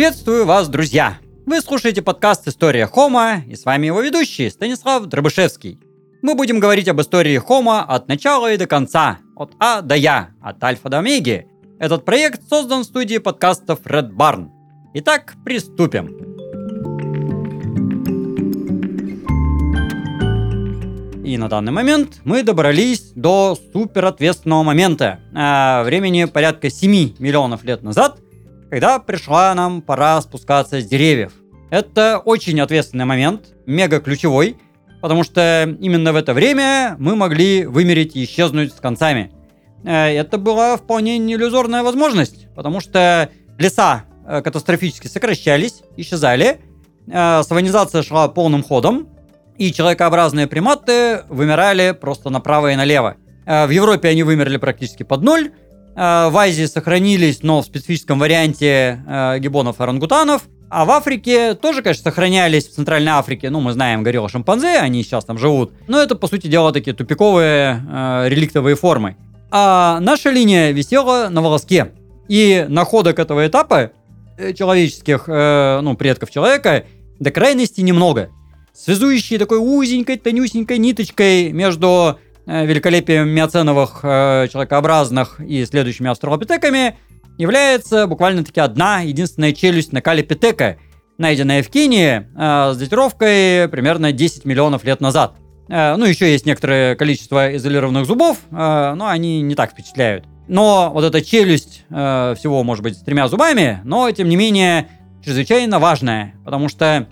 Приветствую вас, друзья! Вы слушаете подкаст «История Хома» и с вами его ведущий Станислав Дробышевский. Мы будем говорить об истории Хома от начала и до конца, от А до Я, от Альфа до Омеги. Этот проект создан в студии подкастов Red Barn. Итак, приступим. И на данный момент мы добрались до суперответственного момента. А, времени порядка 7 миллионов лет назад – когда пришла нам пора спускаться с деревьев. Это очень ответственный момент, мега ключевой, потому что именно в это время мы могли вымереть и исчезнуть с концами. Э, это была вполне неиллюзорная возможность, потому что леса э, катастрофически сокращались, исчезали, э, саванизация шла полным ходом, и человекообразные приматы вымирали просто направо и налево. В Европе они вымерли практически под ноль, в Азии сохранились, но в специфическом варианте э, гибонов и орангутанов. А в Африке тоже, конечно, сохранялись, в Центральной Африке, ну, мы знаем горилла шимпанзе, они сейчас там живут. Но это, по сути дела, такие тупиковые э, реликтовые формы. А наша линия висела на волоске. И находок этого этапа э, человеческих, э, ну, предков человека, до крайности немного. Связующей такой узенькой, тонюсенькой ниточкой между Э, великолепием миоценовых э, человекообразных и следующими австралопитеками является буквально-таки одна единственная челюсть на калипитека, найденная в Кении э, с датировкой примерно 10 миллионов лет назад. Э, ну, еще есть некоторое количество изолированных зубов, э, но они не так впечатляют. Но вот эта челюсть э, всего может быть с тремя зубами, но тем не менее чрезвычайно важная, потому что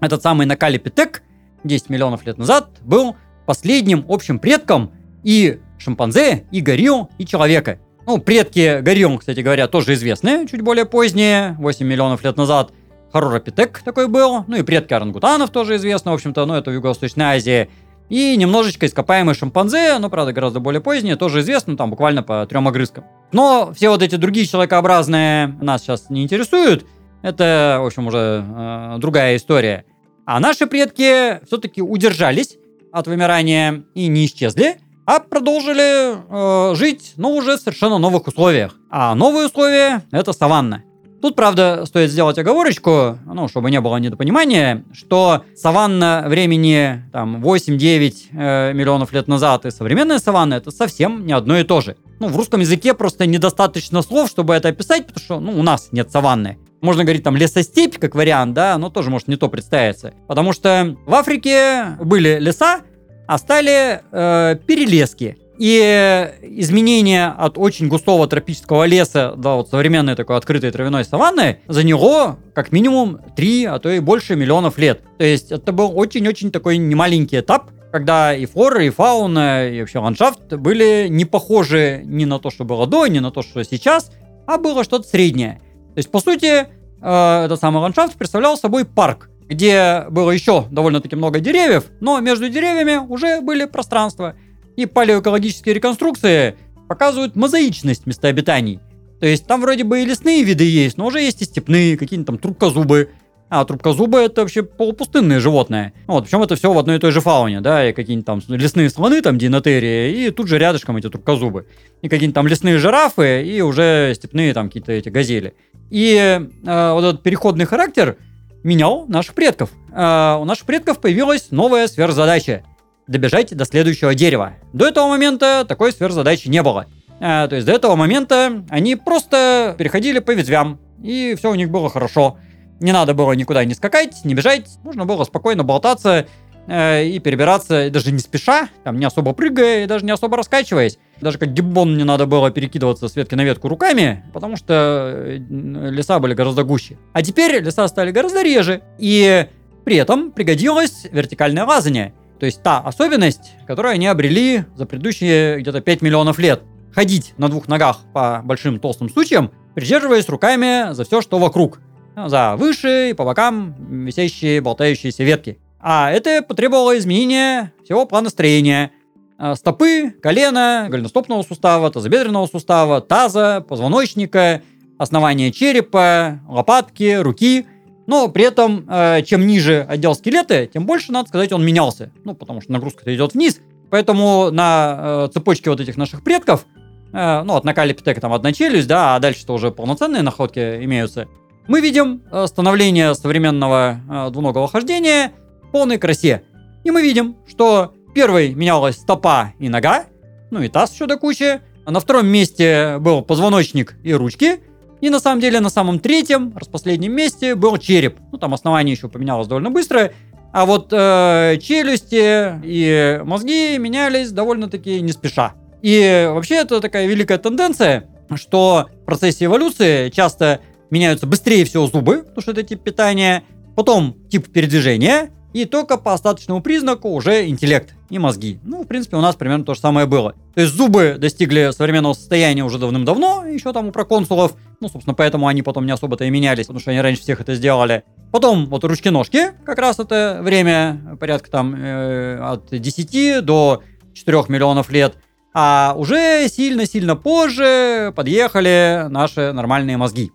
этот самый Накалипитек 10 миллионов лет назад был последним общим предком и шимпанзе, и горилл, и человека. Ну, предки горилл, кстати говоря, тоже известны, чуть более поздние, 8 миллионов лет назад. Харуропитек такой был, ну и предки орангутанов тоже известны, в общем-то, но это в Юго-Восточной Азии. И немножечко ископаемые шимпанзе, но, правда, гораздо более поздние, тоже известны, там буквально по трем огрызкам. Но все вот эти другие человекообразные нас сейчас не интересуют. Это, в общем, уже э, другая история. А наши предки все-таки удержались от вымирания и не исчезли, а продолжили э, жить, но уже в совершенно новых условиях. А новые условия — это саванна. Тут, правда, стоит сделать оговорочку, ну, чтобы не было недопонимания, что саванна времени там 8-9 э, миллионов лет назад и современная саванна это совсем не одно и то же. Ну, в русском языке просто недостаточно слов, чтобы это описать, потому что, ну, у нас нет саванны. Можно говорить там лесостепь как вариант, да, но тоже может не то представиться. Потому что в Африке были леса, а стали э, перелески. И изменение от очень густого тропического леса до вот современной такой открытой травяной саванны за него как минимум 3, а то и больше миллионов лет. То есть это был очень-очень такой немаленький этап, когда и флора, и фауна, и вообще ландшафт были не похожи ни на то, что было до, ни на то, что сейчас, а было что-то среднее. То есть, по сути, э, этот самый ландшафт представлял собой парк, где было еще довольно-таки много деревьев, но между деревьями уже были пространства. И палеоэкологические реконструкции показывают мозаичность места обитаний. То есть там вроде бы и лесные виды есть, но уже есть и степные, какие-нибудь там трубкозубы. А трубкозубы это вообще полупустынные животные. Вот, причем это все в одной и той же фауне, да, и какие-нибудь там лесные слоны, там динотерии, и тут же рядышком эти трубкозубы. И какие-нибудь там лесные жирафы, и уже степные там какие-то эти газели. И э, вот этот переходный характер менял наших предков. Э, у наших предков появилась новая сверхзадача – добежать до следующего дерева. До этого момента такой сверхзадачи не было. Э, то есть до этого момента они просто переходили по ветвям, и все у них было хорошо. Не надо было никуда не скакать, не бежать, можно было спокойно болтаться э, и перебираться даже не спеша, там не особо прыгая и даже не особо раскачиваясь. Даже как гиббон не надо было перекидываться с ветки на ветку руками, потому что э, леса были гораздо гуще. А теперь леса стали гораздо реже, и при этом пригодилось вертикальное лазание. То есть та особенность, которую они обрели за предыдущие где-то 5 миллионов лет. Ходить на двух ногах по большим толстым сучьям, придерживаясь руками за все, что вокруг. За выше и по бокам висящие болтающиеся ветки. А это потребовало изменения всего плана строения. А, стопы, колена, голеностопного сустава, тазобедренного сустава, таза, позвоночника, основания черепа, лопатки, руки. Но при этом, э, чем ниже отдел скелета, тем больше, надо сказать, он менялся. Ну, потому что нагрузка идет вниз. Поэтому на э, цепочке вот этих наших предков, ну, от накалипитека там одна челюсть, да, а дальше-то уже полноценные находки имеются, мы видим э, становление современного э, двуногого хождения в полной красе. И мы видим, что первой менялась стопа и нога, ну и таз еще до кучи. А на втором месте был позвоночник и ручки. И на самом деле на самом третьем, распоследнем месте был череп. Ну там основание еще поменялось довольно быстро. А вот э, челюсти и мозги менялись довольно-таки не спеша. И вообще это такая великая тенденция, что в процессе эволюции часто меняются быстрее всего зубы, потому что это тип питания, потом тип передвижения, и только по остаточному признаку уже интеллект и мозги. Ну, в принципе, у нас примерно то же самое было. То есть зубы достигли современного состояния уже давным-давно, еще там у проконсулов. Ну, собственно, поэтому они потом не особо-то и менялись, потому что они раньше всех это сделали. Потом вот ручки-ножки, как раз это время, порядка там э, от 10 до 4 миллионов лет. А уже сильно-сильно позже подъехали наши нормальные мозги.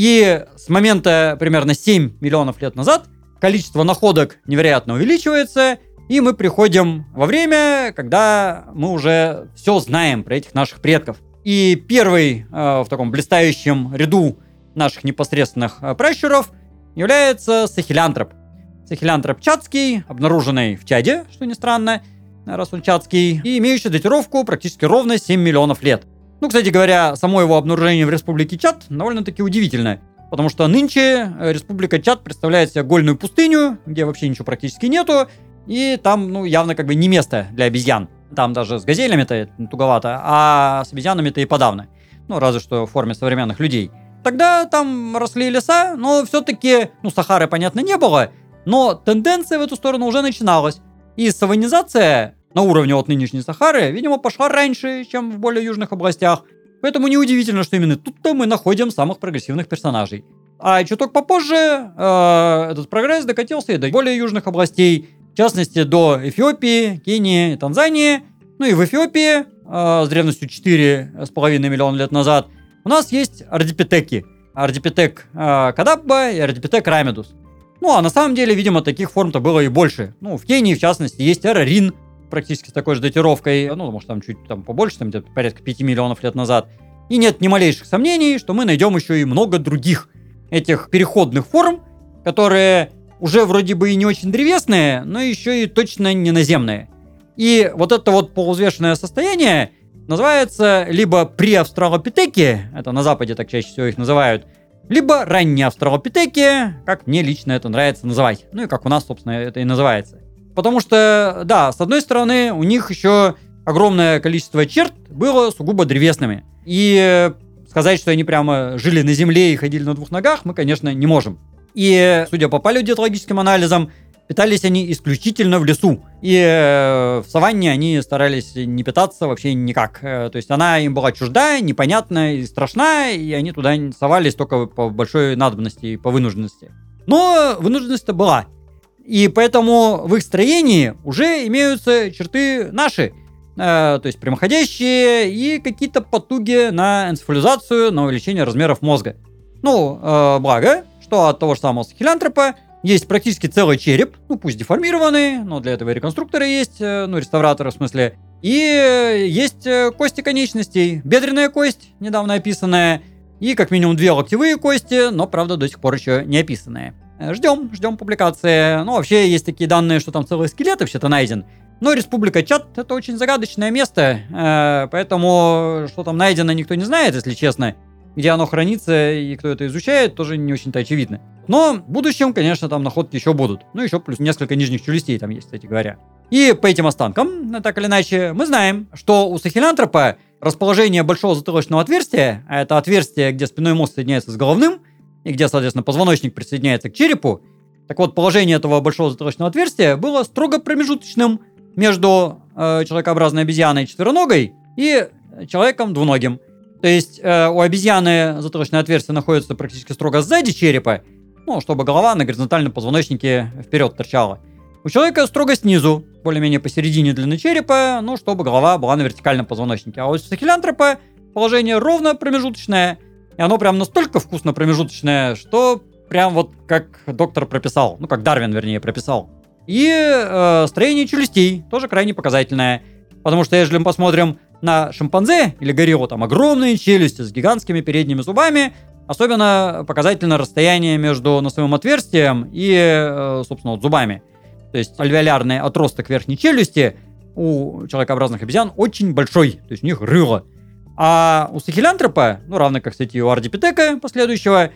И с момента примерно 7 миллионов лет назад количество находок невероятно увеличивается, и мы приходим во время, когда мы уже все знаем про этих наших предков. И первый э, в таком блистающем ряду наших непосредственных э, пращуров является сахилянтроп. Сахилянтроп чатский, обнаруженный в Чаде, что не странно, раз он чатский, и имеющий датировку практически ровно 7 миллионов лет. Ну, кстати говоря, само его обнаружение в республике Чад довольно-таки удивительное. Потому что нынче э, республика Чад представляет себе гольную пустыню, где вообще ничего практически нету, и там, ну, явно как бы не место для обезьян. Там даже с газелями-то туговато, а с обезьянами-то и подавно. Ну, разве что в форме современных людей. Тогда там росли леса, но все-таки, ну, Сахары, понятно, не было, но тенденция в эту сторону уже начиналась. И саванизация на уровне от нынешней Сахары, видимо, пошла раньше, чем в более южных областях. Поэтому неудивительно, что именно тут-то мы находим самых прогрессивных персонажей. А чуток попозже э, этот прогресс докатился и до более южных областей, в частности до Эфиопии, Кении, Танзании. Ну и в Эфиопии э, с древностью 4,5 миллиона лет назад у нас есть ардипитеки. Ардипитек э, Кадабба и ардипитек Рамидус. Ну а на самом деле, видимо, таких форм-то было и больше. Ну, в Кении, в частности, есть Арарин, практически с такой же датировкой, ну, может, там чуть там побольше, там где-то порядка 5 миллионов лет назад. И нет ни малейших сомнений, что мы найдем еще и много других этих переходных форм, которые уже вроде бы и не очень древесные, но еще и точно не наземные. И вот это вот полузвешенное состояние называется либо преавстралопитеки, это на Западе так чаще всего их называют, либо ранние австралопитеки, как мне лично это нравится называть. Ну и как у нас, собственно, это и называется. Потому что, да, с одной стороны, у них еще огромное количество черт было сугубо древесными. И сказать, что они прямо жили на земле и ходили на двух ногах, мы, конечно, не можем. И, судя по палеодиетологическим анализам, питались они исключительно в лесу. И э, в саванне они старались не питаться вообще никак. Э, то есть она им была чужда, непонятна и страшна, и они туда совались только по большой надобности и по вынужденности. Но вынужденность-то была. И поэтому в их строении уже имеются черты наши, э, то есть прямоходящие и какие-то потуги на энцефализацию, на увеличение размеров мозга. Ну, э, благо, что от того же самого сахилянтропа есть практически целый череп, ну пусть деформированный, но для этого и реконструкторы есть, э, ну реставраторы в смысле. И есть э, кости конечностей, бедренная кость, недавно описанная, и как минимум две локтевые кости, но правда до сих пор еще не описанные. Э, ждем, ждем публикации. Ну, вообще, есть такие данные, что там целый скелет вообще-то найден. Но Республика Чат — это очень загадочное место, э, поэтому что там найдено, никто не знает, если честно. Где оно хранится и кто это изучает, тоже не очень-то очевидно. Но в будущем, конечно, там находки еще будут. Ну, еще плюс несколько нижних челюстей там есть, кстати говоря. И по этим останкам, так или иначе, мы знаем, что у сахилянтропа расположение большого затылочного отверстия, а это отверстие, где спиной мозг соединяется с головным, и где, соответственно, позвоночник присоединяется к черепу. Так вот, положение этого большого затылочного отверстия было строго промежуточным между э, человекообразной обезьяной четвероногой и человеком двуногим. То есть э, у обезьяны затылочное отверстие находится практически строго сзади черепа, ну, чтобы голова на горизонтальном позвоночнике вперед торчала. У человека строго снизу, более-менее посередине длины черепа, ну, чтобы голова была на вертикальном позвоночнике. А у сахилянтропа положение ровно промежуточное – и оно прям настолько вкусно промежуточное, что прям вот как доктор прописал. Ну, как Дарвин, вернее, прописал. И э, строение челюстей тоже крайне показательное. Потому что если мы посмотрим на шимпанзе или гориллу, там огромные челюсти с гигантскими передними зубами, Особенно показательно расстояние между носовым отверстием и, э, собственно, вот зубами. То есть альвеолярный отросток верхней челюсти у человекообразных обезьян очень большой, то есть у них рыло. А у сахилянтропа, ну, равно как, кстати, у ардипитека последующего,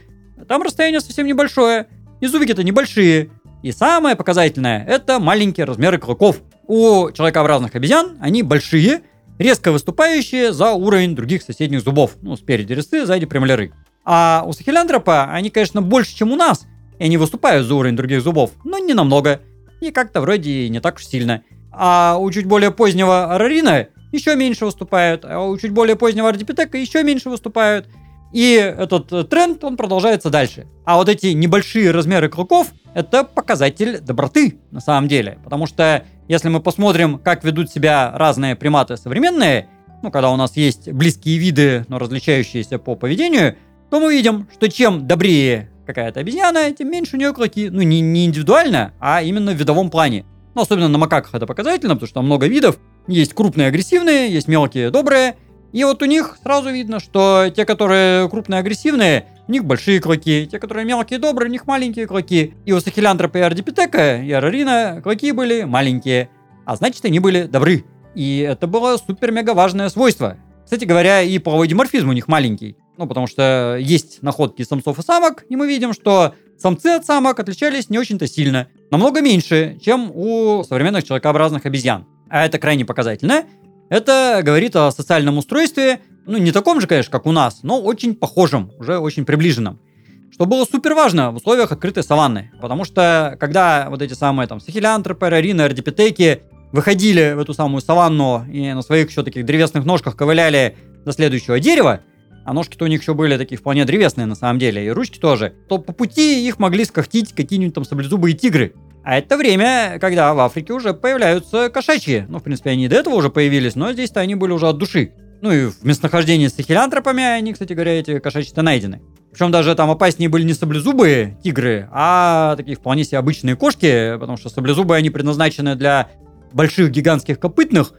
там расстояние совсем небольшое, и зубики-то небольшие. И самое показательное – это маленькие размеры клыков. У человекообразных обезьян они большие, резко выступающие за уровень других соседних зубов. Ну, спереди резцы, сзади премоляры. А у сахилянтропа они, конечно, больше, чем у нас, и они выступают за уровень других зубов, но не намного. И как-то вроде не так уж сильно. А у чуть более позднего арарина еще меньше выступают, а у чуть более позднего ардипитека еще меньше выступают. И этот э, тренд, он продолжается дальше. А вот эти небольшие размеры клыков, это показатель доброты на самом деле. Потому что если мы посмотрим, как ведут себя разные приматы современные, ну, когда у нас есть близкие виды, но различающиеся по поведению, то мы видим, что чем добрее какая-то обезьяна, тем меньше у нее клыки. Ну, не, не индивидуально, а именно в видовом плане. Ну, особенно на макаках это показательно, потому что там много видов. Есть крупные агрессивные, есть мелкие добрые. И вот у них сразу видно, что те, которые крупные агрессивные, у них большие клыки. Те, которые мелкие добрые, у них маленькие клыки. И у сахилянтропа и ардипитека, и арарина клыки были маленькие. А значит, они были добры. И это было супер-мега важное свойство. Кстати говоря, и половой диморфизм у них маленький. Ну, потому что есть находки самцов и самок, и мы видим, что самцы от самок отличались не очень-то сильно. Намного меньше, чем у современных человекообразных обезьян. А это крайне показательно. Это говорит о социальном устройстве, ну, не таком же, конечно, как у нас, но очень похожем, уже очень приближенном. Что было супер важно в условиях открытой саванны. Потому что, когда вот эти самые там сахилянтропы, рарины, ардипитеки выходили в эту самую саванну и на своих еще таких древесных ножках ковыляли до следующего дерева, а ножки-то у них еще были такие вполне древесные на самом деле, и ручки тоже, то по пути их могли скохтить какие-нибудь там саблезубые тигры. А это время, когда в Африке уже появляются кошачьи. Ну, в принципе, они до этого уже появились, но здесь-то они были уже от души. Ну и в местонахождении с сахилянтропами они, кстати говоря, эти кошачьи-то найдены. Причем даже там опаснее были не саблезубые тигры, а такие вполне себе обычные кошки, потому что саблезубые они предназначены для больших гигантских копытных,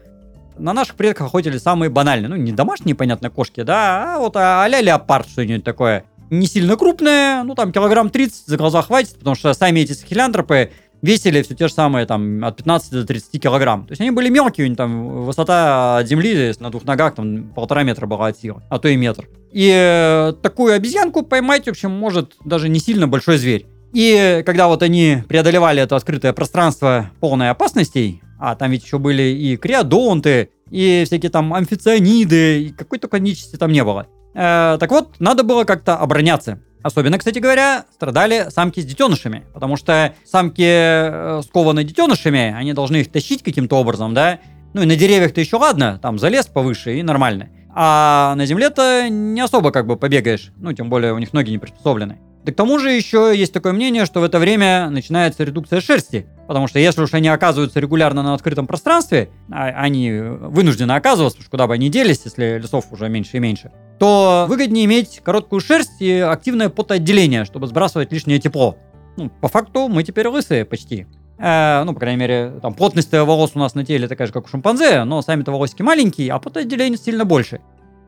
на наших предках охотились самые банальные. Ну, не домашние, понятно, кошки, да, а вот а-ля леопард что-нибудь такое. Не сильно крупное, ну, там, килограмм 30 за глаза хватит, потому что сами эти сахилянтропы весили все те же самые, там, от 15 до 30 килограмм. То есть они были мелкие, у них там высота от земли на двух ногах, там, полтора метра была от силы, а то и метр. И э, такую обезьянку поймать, в общем, может даже не сильно большой зверь. И когда вот они преодолевали это открытое пространство полной опасностей, а там ведь еще были и криодонты, и всякие там амфицианиды, и какой только нечисти там не было. Э, так вот, надо было как-то обороняться. Особенно, кстати говоря, страдали самки с детенышами, потому что самки э, скованы детенышами, они должны их тащить каким-то образом, да. Ну и на деревьях-то еще ладно, там залез повыше и нормально. А на земле-то не особо как бы побегаешь, ну тем более у них ноги не приспособлены. Да к тому же еще есть такое мнение, что в это время начинается редукция шерсти. Потому что если уж они оказываются регулярно на открытом пространстве, а они вынуждены оказываться, потому что куда бы они делись, если лесов уже меньше и меньше, то выгоднее иметь короткую шерсть и активное потоотделение, чтобы сбрасывать лишнее тепло. Ну, по факту мы теперь лысые почти. Э, ну, по крайней мере, там плотность волос у нас на теле такая же, как у шимпанзе, но сами-то волосики маленькие, а потоотделение сильно больше.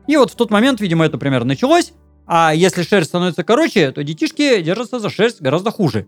И вот в тот момент, видимо, это примерно началось, а если шерсть становится короче, то детишки держатся за шерсть гораздо хуже.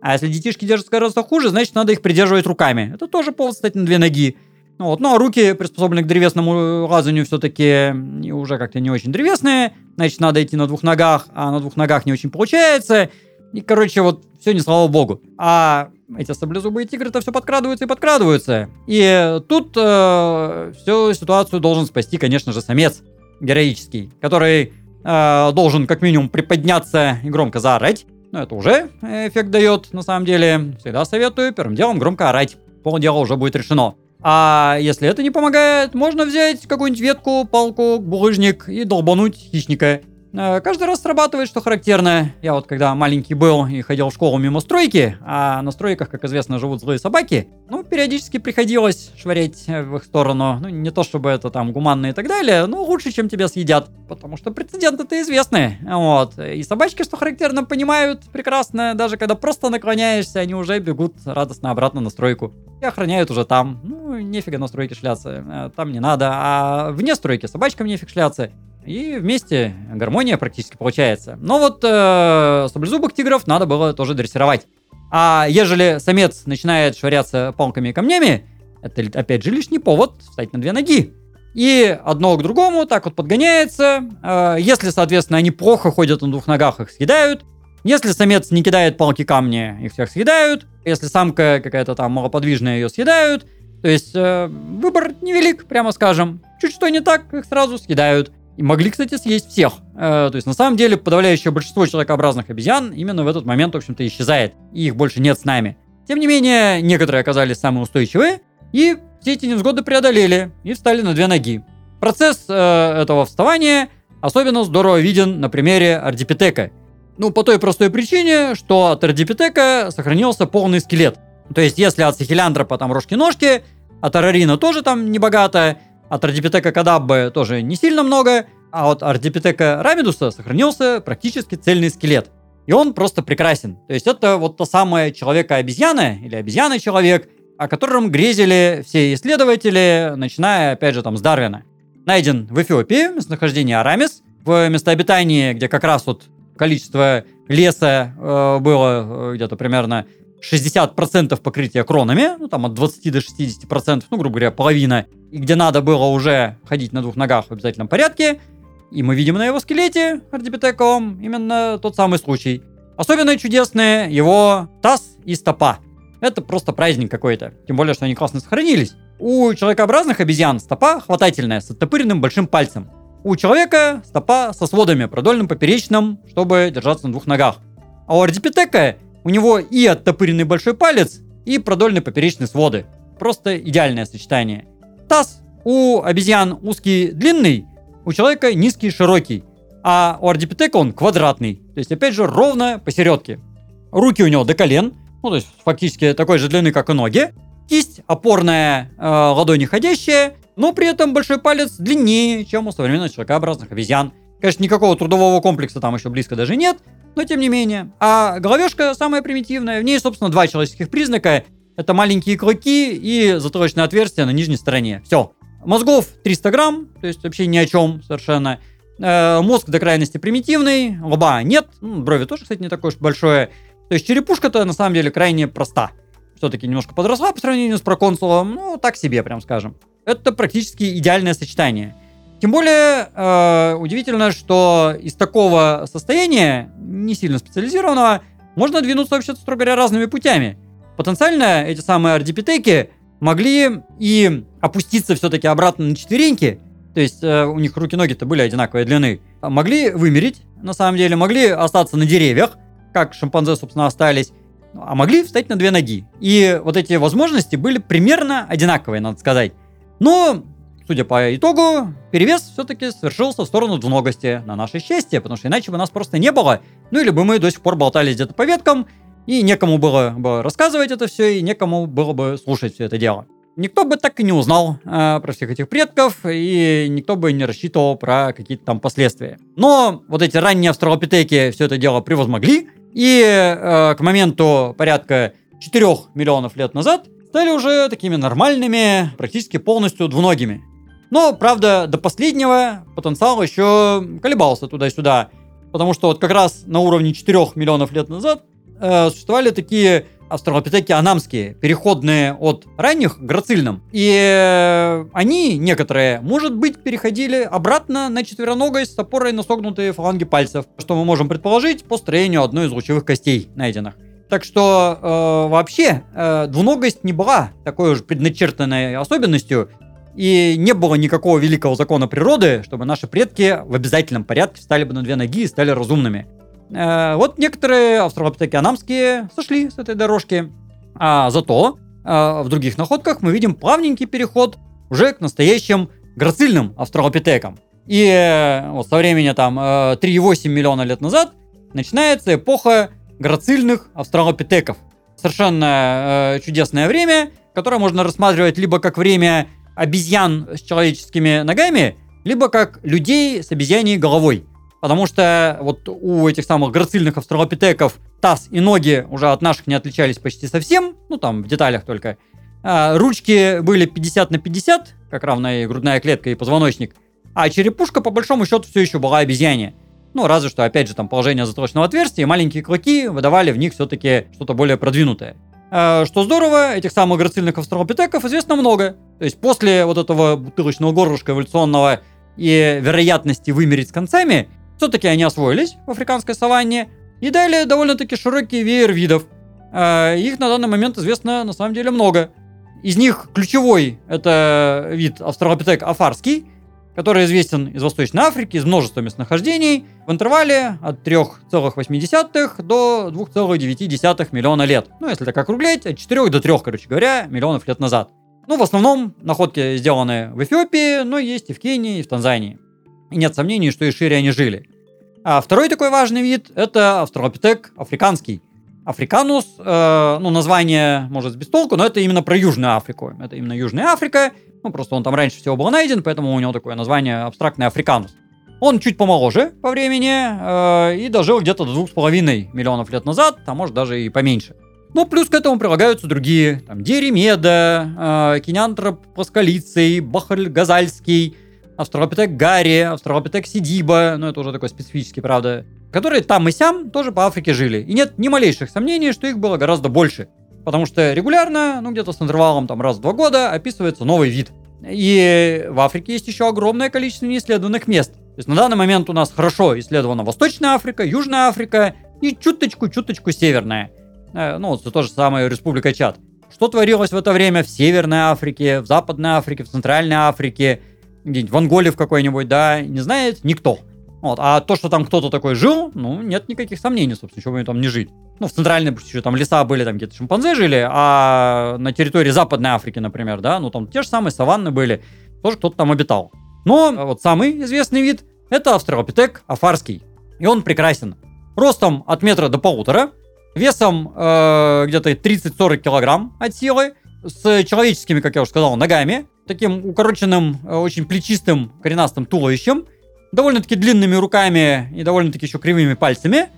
А если детишки держатся гораздо хуже, значит, надо их придерживать руками. Это тоже повод стать на две ноги. Ну, вот, ну а руки, приспособленные к древесному лазанию, все-таки уже как-то не очень древесные. Значит, надо идти на двух ногах, а на двух ногах не очень получается. И, короче, вот все не слава богу. А эти саблезубые тигры-то все подкрадываются и подкрадываются. И тут э, всю ситуацию должен спасти, конечно же, самец героический, который э, должен как минимум приподняться и громко заорать. Но это уже эффект дает, на самом деле. Всегда советую первым делом громко орать. Полдела уже будет решено. А если это не помогает, можно взять какую-нибудь ветку, палку, булыжник и долбануть хищника. Э, каждый раз срабатывает, что характерно. Я вот когда маленький был и ходил в школу мимо стройки, а на стройках, как известно, живут злые собаки, ну, периодически приходилось швырять в их сторону. Ну, не то чтобы это там гуманно и так далее, но лучше, чем тебя съедят. Потому что прецеденты-то известны. Вот. И собачки, что характерно, понимают прекрасно, даже когда просто наклоняешься, они уже бегут радостно обратно на стройку. И охраняют уже там. Ну, нефига на стройке шляться. Э, там не надо. А вне стройки собачкам нефиг шляться. И вместе гармония практически получается. Но вот э, саблезубых тигров надо было тоже дрессировать. А ежели самец начинает швыряться палками и камнями, это опять же лишний повод встать на две ноги. И одно к другому так вот подгоняется. Э, если, соответственно, они плохо ходят на двух ногах, их съедают. Если самец не кидает палки камни, их всех съедают. Если самка какая-то там малоподвижная, ее съедают. То есть э, выбор невелик, прямо скажем. Чуть что не так, их сразу съедают. И могли, кстати, съесть всех. Э, то есть, на самом деле, подавляющее большинство человекообразных обезьян именно в этот момент, в общем-то, исчезает. И их больше нет с нами. Тем не менее, некоторые оказались самые устойчивые, и все эти невзгоды преодолели и встали на две ноги. Процесс э, этого вставания особенно здорово виден на примере ардипитека – ну, по той простой причине, что от Ардипитека сохранился полный скелет. То есть, если от Сахилянтропа там рожки-ножки, от Арарина тоже там не богато, от Ардипитека Кадаббы тоже не сильно много, а от Ардипитека Рамидуса сохранился практически цельный скелет. И он просто прекрасен. То есть это вот та самая человека-обезьяна или обезьяна-человек, о котором грезили все исследователи, начиная, опять же, там с Дарвина. Найден в Эфиопии, местонахождение Арамис, в местообитании, где как раз вот количество леса э, было э, где-то примерно 60% покрытия кронами, ну там от 20 до 60%, ну грубо говоря, половина, и где надо было уже ходить на двух ногах в обязательном порядке, и мы видим на его скелете ардипитековом именно тот самый случай. Особенно чудесные его таз и стопа. Это просто праздник какой-то. Тем более, что они классно сохранились. У человекообразных обезьян стопа хватательная с оттопыренным большим пальцем. У человека стопа со сводами, продольным, поперечным, чтобы держаться на двух ногах. А у ардипитека у него и оттопыренный большой палец, и продольный поперечный своды. Просто идеальное сочетание. Таз у обезьян узкий, длинный, у человека низкий, широкий. А у ардипитека он квадратный. То есть, опять же, ровно посередке. Руки у него до колен, ну, то есть, фактически такой же длины, как и ноги. Кисть опорная, э, ладони ходящая, но при этом большой палец длиннее, чем у современных человекообразных обезьян. Конечно, никакого трудового комплекса там еще близко даже нет, но тем не менее. А головешка самая примитивная, в ней, собственно, два человеческих признака. Это маленькие клыки и затылочное отверстие на нижней стороне. Все. Мозгов 300 грамм, то есть вообще ни о чем совершенно. Э, мозг до крайности примитивный, лба нет, ну, брови тоже, кстати, не такое уж большое. То есть черепушка-то на самом деле крайне проста. Все-таки немножко подросла по сравнению с проконсулом, ну, так себе, прям скажем это практически идеальное сочетание. Тем более э, удивительно, что из такого состояния, не сильно специализированного, можно двинуться вообще, строго говоря, разными путями. Потенциально эти самые ардипитеки могли и опуститься все-таки обратно на четвереньки, то есть э, у них руки-ноги-то были одинаковой длины, могли вымереть, на самом деле, могли остаться на деревьях, как шимпанзе, собственно, остались, а могли встать на две ноги. И вот эти возможности были примерно одинаковые, надо сказать. Но, судя по итогу, перевес все-таки совершился в сторону двуногости, на наше счастье, потому что иначе бы нас просто не было. Ну или бы мы до сих пор болтались где-то по веткам, и некому было бы рассказывать это все, и некому было бы слушать все это дело. Никто бы так и не узнал э, про всех этих предков, и никто бы не рассчитывал про какие-то там последствия. Но вот эти ранние австралопитеки все это дело превозмогли, и э, к моменту порядка 4 миллионов лет назад стали уже такими нормальными, практически полностью двуногими. Но, правда, до последнего потенциал еще колебался туда-сюда. Потому что вот как раз на уровне 4 миллионов лет назад э, существовали такие австралопитеки анамские, переходные от ранних к грацильным. И э, они, некоторые, может быть, переходили обратно на четвероногость с опорой на согнутые фаланги пальцев, что мы можем предположить по строению одной из лучевых костей найденных. Так что э, вообще э, двуногость не была такой уж предначертанной особенностью, и не было никакого великого закона природы, чтобы наши предки в обязательном порядке встали бы на две ноги и стали разумными. Э, вот некоторые австралопитеки анамские сошли с этой дорожки, а зато э, в других находках мы видим плавненький переход уже к настоящим грацильным австралопитекам. И э, вот со времени там э, 3,8 миллиона лет назад начинается эпоха грацильных австралопитеков. Совершенно э, чудесное время, которое можно рассматривать либо как время обезьян с человеческими ногами, либо как людей с обезьяньей головой. Потому что вот у этих самых грацильных австралопитеков таз и ноги уже от наших не отличались почти совсем, ну там в деталях только. А, ручки были 50 на 50, как равная и грудная клетка и позвоночник. А черепушка, по большому счету, все еще была обезьяне. Ну, разве что, опять же, там положение заточного отверстия и маленькие клыки выдавали в них все-таки что-то более продвинутое. Э, что здорово, этих самых грацильных австралопитеков известно много. То есть после вот этого бутылочного горлышка эволюционного и вероятности вымереть с концами, все-таки они освоились в африканской саванне и дали довольно-таки широкий веер видов. Э, их на данный момент известно на самом деле много. Из них ключевой это вид австралопитек афарский, который известен из Восточной Африки, из множества местонахождений, в интервале от 3,8 до 2,9 миллиона лет. Ну, если так округлять, от 4 до 3, короче говоря, миллионов лет назад. Ну, в основном находки сделаны в Эфиопии, но есть и в Кении, и в Танзании. И нет сомнений, что и шире они жили. А второй такой важный вид – это австралопитек африканский. Африканус, э, ну, название, может, без толку, но это именно про Южную Африку. Это именно Южная Африка, ну, просто он там раньше всего был найден, поэтому у него такое название абстрактный Африканус. Он чуть помоложе по времени э, и дожил где-то до 2,5 миллионов лет назад, а может даже и поменьше. Ну, плюс к этому прилагаются другие, там, Деремеда, э, Кинянтроп Паскалицей, Бахаль Газальский, Австралопитек Гарри, Австралопитек Сидиба, ну, это уже такой специфический, правда, которые там и сям тоже по Африке жили. И нет ни малейших сомнений, что их было гораздо больше. Потому что регулярно, ну где-то с интервалом там раз в два года, описывается новый вид. И в Африке есть еще огромное количество неисследованных мест. То есть на данный момент у нас хорошо исследована Восточная Африка, Южная Африка и чуточку-чуточку Северная. Э, ну, это тоже самая Республика Чад. Что творилось в это время в Северной Африке, в Западной Африке, в Центральной Африке, где-нибудь в Анголе в какой-нибудь, да, не знает никто. Вот. А то, что там кто-то такой жил, ну, нет никаких сомнений, собственно, чего бы там не жить. Ну, в центральной, еще там леса были, там где-то шимпанзе жили, а на территории Западной Африки, например, да, ну, там те же самые саванны были, тоже кто-то там обитал. Но вот самый известный вид – это австралопитек афарский. И он прекрасен. Ростом от метра до полутора, весом э, где-то 30-40 килограмм от силы, с человеческими, как я уже сказал, ногами, таким укороченным, э, очень плечистым, коренастым туловищем – довольно-таки длинными руками и довольно-таки еще кривыми пальцами,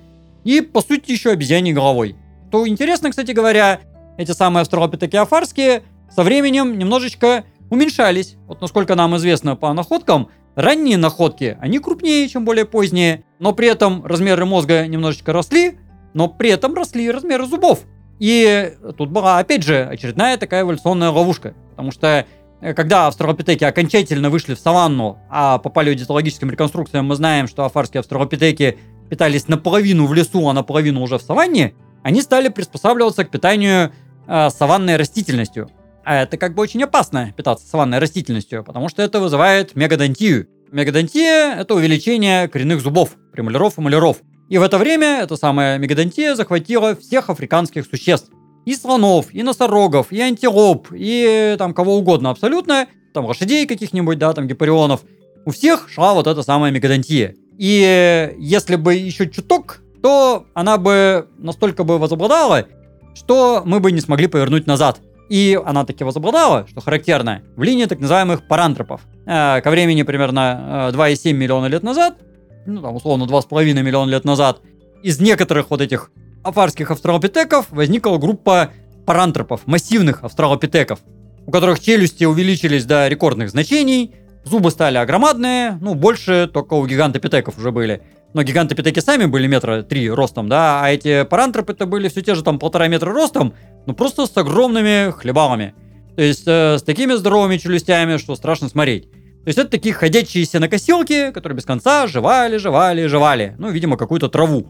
и, по сути, еще обезьяньей головой. То интересно, кстати говоря, эти самые австралопитеки афарские со временем немножечко уменьшались. Вот насколько нам известно по находкам, ранние находки, они крупнее, чем более поздние, но при этом размеры мозга немножечко росли, но при этом росли размеры зубов. И тут была, опять же, очередная такая эволюционная ловушка. Потому что когда австралопитеки окончательно вышли в саванну, а по палеодиетологическим реконструкциям мы знаем, что афарские австралопитеки питались наполовину в лесу, а наполовину уже в саванне, они стали приспосабливаться к питанию э, саванной растительностью. А это как бы очень опасно питаться саванной растительностью, потому что это вызывает мегадонтию. Мегадонтия – это увеличение коренных зубов, премоляров и маляров. И в это время эта самая мегадонтия захватила всех африканских существ и слонов, и носорогов, и антилоп, и там кого угодно абсолютно, там лошадей каких-нибудь, да, там гипарионов. У всех шла вот эта самая мегадонтия. И если бы еще чуток, то она бы настолько бы возобладала, что мы бы не смогли повернуть назад. И она таки возобладала, что характерно, в линии так называемых парантропов. Э, ко времени примерно 2,7 э, миллиона лет назад, ну там условно 2,5 миллиона лет назад, из некоторых вот этих афарских австралопитеков возникла группа парантропов, массивных австралопитеков, у которых челюсти увеличились до рекордных значений, зубы стали огромадные, ну, больше только у гигантопитеков уже были. Но гигантопитеки сами были метра три ростом, да, а эти парантропы это были все те же там полтора метра ростом, но просто с огромными хлебалами. То есть э, с такими здоровыми челюстями, что страшно смотреть. То есть это такие ходячие сенокосилки, которые без конца жевали, жевали, жевали. Ну, видимо, какую-то траву.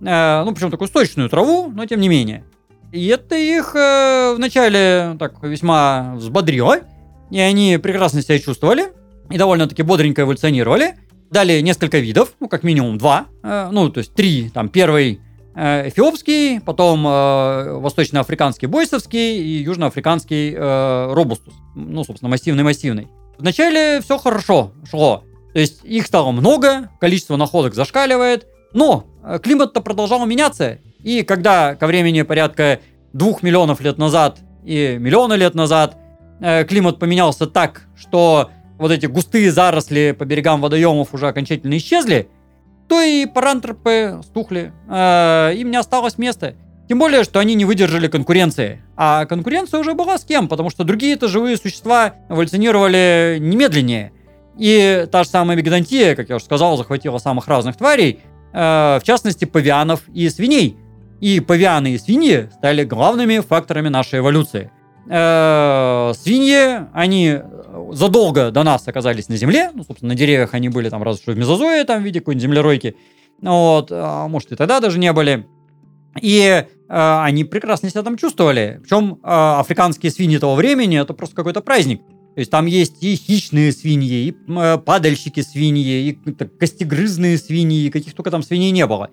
Э, ну, причем такую сочную траву, но тем не менее. И это их э, вначале так весьма взбодрило, и они прекрасно себя чувствовали, и довольно-таки бодренько эволюционировали. Дали несколько видов, ну, как минимум два, э, ну, то есть три, там, первый э, эфиопский, потом э, восточноафриканский бойсовский и южноафриканский э, робустус, ну, собственно, массивный-массивный. Вначале все хорошо шло, то есть их стало много, количество находок зашкаливает, но э, климат-то продолжал меняться. И когда ко времени порядка двух миллионов лет назад и миллиона лет назад э, климат поменялся так, что вот эти густые заросли по берегам водоемов уже окончательно исчезли, то и парантропы стухли. Э, им не осталось места. Тем более, что они не выдержали конкуренции. А конкуренция уже была с кем, потому что другие-то живые существа эволюционировали немедленнее. И та же самая мегадонтия, как я уже сказал, захватила самых разных тварей, в частности, павианов и свиней. И павианы и свиньи стали главными факторами нашей эволюции. Э, свиньи, они задолго до нас оказались на Земле, ну, собственно, на деревьях они были там разве что в мезозое, там в виде какой-нибудь землеройки, вот, может и тогда даже не были. И э, они прекрасно себя там чувствовали. Причем э, африканские свиньи того времени это просто какой-то праздник. То есть там есть и хищные свиньи, и э, падальщики свиньи, и костегрызные свиньи, и каких только там свиней не было.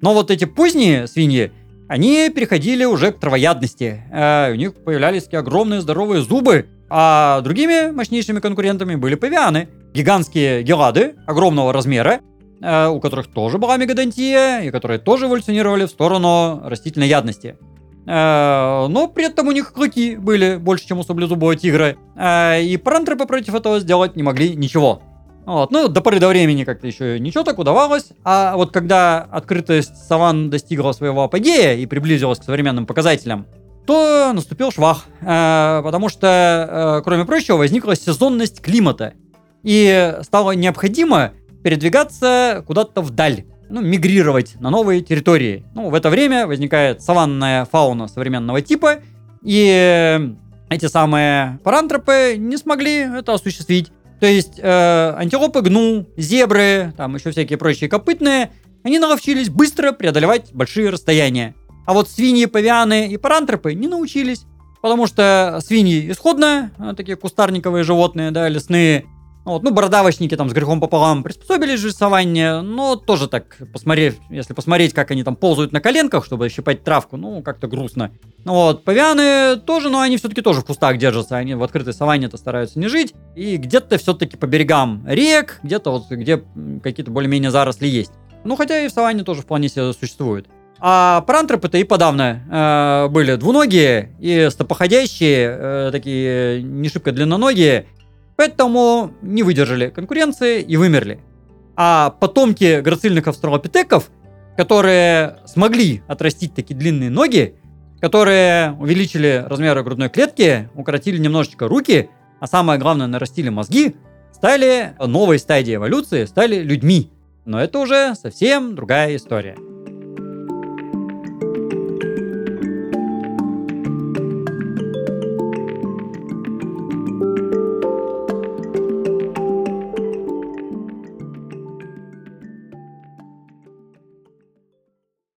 Но вот эти поздние свиньи, они переходили уже к травоядности. Э, у них появлялись такие огромные здоровые зубы, а другими мощнейшими конкурентами были павианы. Гигантские гелады огромного размера, Э, у которых тоже была мегадонтия, и которые тоже эволюционировали в сторону растительной ядности. Э, но при этом у них клыки были больше, чем у саблезубого тигра. Э, и парантропы против этого сделать не могли ничего. Вот. Ну, до поры до времени как-то еще ничего так удавалось. А вот когда открытость саван достигла своего апогея и приблизилась к современным показателям, то наступил швах. Потому что, кроме прочего, возникла сезонность климата. И стало необходимо передвигаться куда-то вдаль, ну, мигрировать на новые территории. Ну, в это время возникает саванная фауна современного типа, и эти самые парантропы не смогли это осуществить. То есть э, антилопы гну, зебры, там еще всякие прочие копытные, они наловчились быстро преодолевать большие расстояния. А вот свиньи, павианы и парантропы не научились. Потому что свиньи исходно, э, такие кустарниковые животные, да, лесные, вот, ну, бородавочники там с грехом пополам приспособились рисование, но тоже так, посмотрев, если посмотреть, как они там ползают на коленках, чтобы щипать травку, ну, как-то грустно. Вот, павианы тоже, но они все-таки тоже в кустах держатся, они в открытой саванне-то стараются не жить, и где-то все-таки по берегам рек, где-то вот, где какие-то более-менее заросли есть. Ну, хотя и в саванне тоже вполне себе существуют. А парантропы-то и подавно э, были двуногие и стопоходящие, э, такие не шибко длинноногие, Поэтому не выдержали конкуренции и вымерли. А потомки грацильных австралопитеков, которые смогли отрастить такие длинные ноги, которые увеличили размеры грудной клетки, укоротили немножечко руки, а самое главное, нарастили мозги, стали новой стадией эволюции, стали людьми. Но это уже совсем другая история.